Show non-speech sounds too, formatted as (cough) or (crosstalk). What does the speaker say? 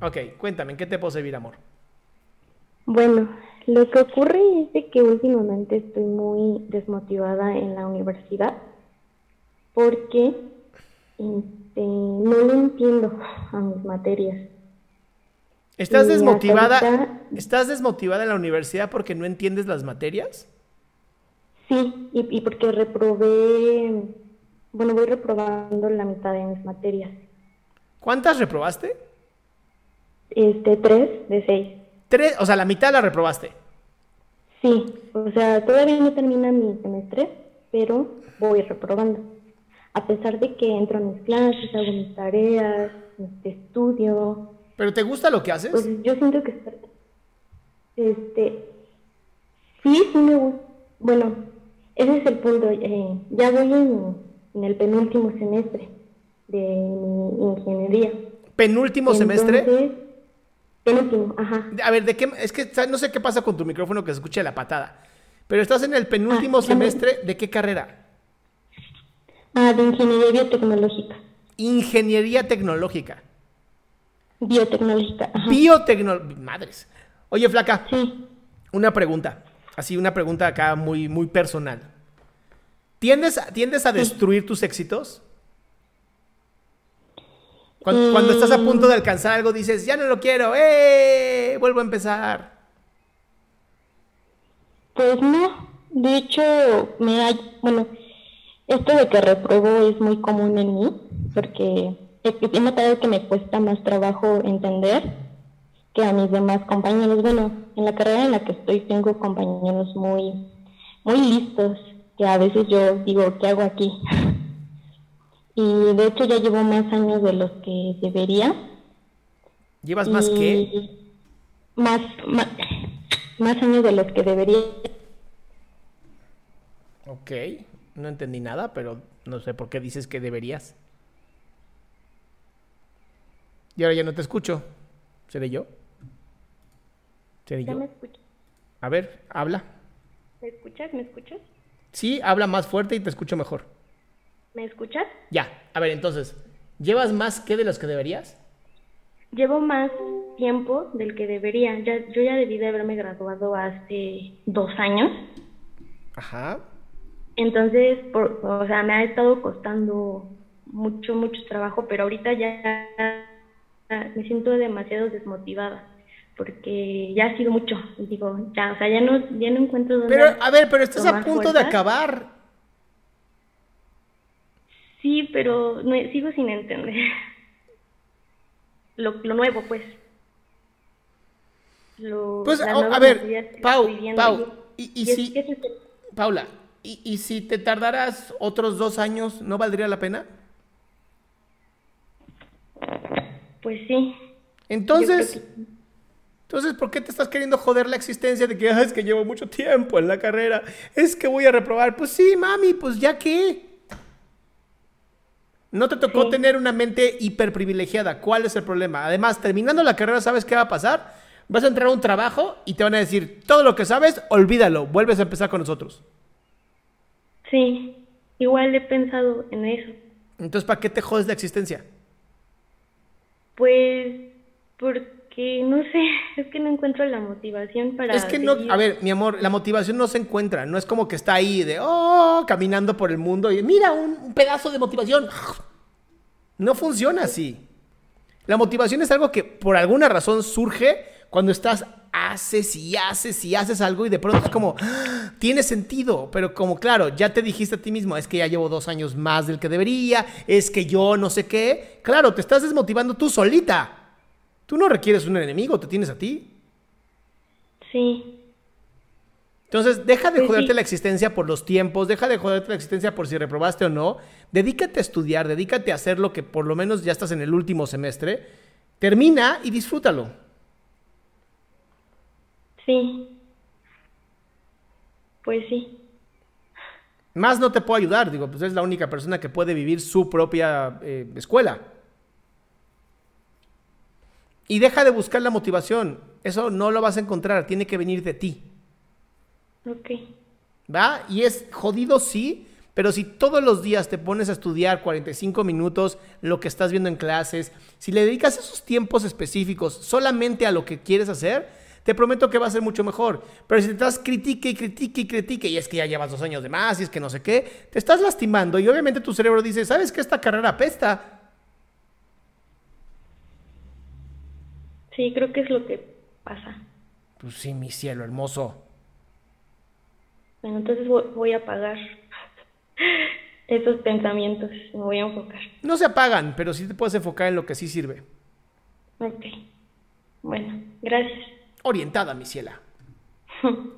Ok, cuéntame, ¿en qué te puedo servir, amor? Bueno, lo que ocurre es de que últimamente estoy muy desmotivada en la universidad porque este, no le entiendo a mis materias. ¿Estás Y desmotivada? ahorita- ¿Estás desmotivada en la universidad porque no entiendes las materias? Sí, y, y porque reprobé, bueno, voy reprobando la mitad de mis materias. ¿Cuántas reprobaste? Este, tres de seis. Tres, o sea, la mitad la reprobaste. Sí, o sea, todavía no termina mi semestre, pero voy reprobando. A pesar de que entro a mis clases, hago mis tareas, este, estudio, ¿Pero te gusta lo que haces? pues yo siento que este sí, sí me gusta. Bueno, ese es el punto. eh, ya voy en, en el penúltimo semestre de mi ingeniería. ¿Penúltimo semestre? Penúltimo, ajá. A ver, ¿de qué? Es que no sé qué pasa con tu micrófono que se escuche la patada. Pero estás en el penúltimo Ah, semestre, ¿de qué carrera? Ah, de ingeniería biotecnológica. Ingeniería tecnológica. Biotecnológica, ajá. Biotecnológica. Madres. Oye, flaca, Sí. una pregunta. Así, una pregunta acá muy, muy personal. ¿Tiendes, ¿Tiendes a destruir tus éxitos? Cuando, cuando estás a punto de alcanzar algo, dices, ya no lo quiero, ¡eh! Vuelvo a empezar. Pues no, de hecho, me ha, bueno, esto de que reprobo es muy común en mí, porque he notado que me cuesta más trabajo entender que a mis demás compañeros. Bueno, en la carrera en la que estoy tengo compañeros muy, muy listos, que a veces yo digo, ¿qué hago aquí? (laughs) Y de hecho ya llevo más años de los que debería. ¿Llevas más que? Más, más, más años de los que debería. Ok, no entendí nada, pero no sé por qué dices que deberías. Y ahora ya no te escucho. ¿Seré yo? ¿Seré ¿Ya yo? me escuchas? A ver, habla. ¿Me escuchas? ¿Me escuchas? Sí, habla más fuerte y te escucho mejor. ¿Me escuchas? Ya, a ver, entonces, ¿llevas más que de los que deberías? Llevo más tiempo del que debería. Ya, yo ya debí de haberme graduado hace dos años. Ajá. Entonces, por, o sea, me ha estado costando mucho, mucho trabajo, pero ahorita ya me siento demasiado desmotivada porque ya ha sido mucho. Digo, ya, o sea, ya no, ya no encuentro dónde. Pero, a ver, pero estás a punto de acabar. Sí, pero no, sigo sin entender. Lo, lo nuevo, pues. Lo, Pues, a- ver, Pau. Pau, y- si- es el- Paula, ¿y, y si te tardaras otros dos años, no valdría la pena? Pues sí. Entonces, que- entonces, ¿por qué te estás queriendo joder la existencia de que "Ah, es que llevo mucho tiempo en la carrera? Es que voy a reprobar. Pues sí, mami, pues ya qué. No te tocó Sí. tener una mente hiperprivilegiada. ¿Cuál es el problema? Además, terminando la carrera, ¿sabes qué va a pasar? Vas a entrar a un trabajo y te van a decir, todo lo que sabes, olvídalo, vuelves a empezar con nosotros. Sí, igual he pensado en eso. Entonces, ¿para qué te jodes la existencia? Pues porque no sé, (laughs) es que no encuentro la motivación para. Es que no, seguir. a ver, mi amor, la motivación no se encuentra, no es como que está ahí de, oh, caminando por el mundo y mira un, un pedazo de motivación. (sighs) No funciona así. La motivación es algo que por alguna razón surge cuando estás, haces y haces y haces algo y de pronto es como, "Ah, (gasps) tiene sentido, pero como claro, ya te dijiste a ti mismo, es que ya llevo dos años más del que debería, es que yo no sé qué, claro, te estás desmotivando tú solita. Tú no requieres un enemigo, te tienes a ti. Sí, Entonces, deja de Pues joderte sí. la existencia por los tiempos, deja de joderte la existencia por si reprobaste o no. Dedícate a estudiar, dedícate a hacer lo que por lo menos ya estás en el último semestre. Termina y disfrútalo. sí. Pues sí. Más no te puedo ayudar, digo, pues es la única persona que puede vivir su propia eh, escuela. Y deja de buscar la motivación. Eso no lo vas a encontrar, tiene que venir de ti. Ok. ¿Va? Y es jodido, sí, pero si todos los días te pones a estudiar 45 minutos lo que estás viendo en clases, si le dedicas esos tiempos específicos solamente a lo que quieres hacer, te prometo que va a ser mucho mejor. Pero si te estás critique y critique y critique, y es que ya llevas dos años de más, y es que no sé qué, te estás lastimando y obviamente tu cerebro dice, ¿sabes que esta carrera apesta? Sí, creo que es lo que pasa. Pues sí, mi cielo hermoso. Bueno, entonces voy, a apagar (laughs) esos pensamientos. Me voy a enfocar. No se apagan, pero sí te puedes enfocar en lo que sí sirve. Ok. Bueno, gracias. Orientada, mi ciela. (laughs)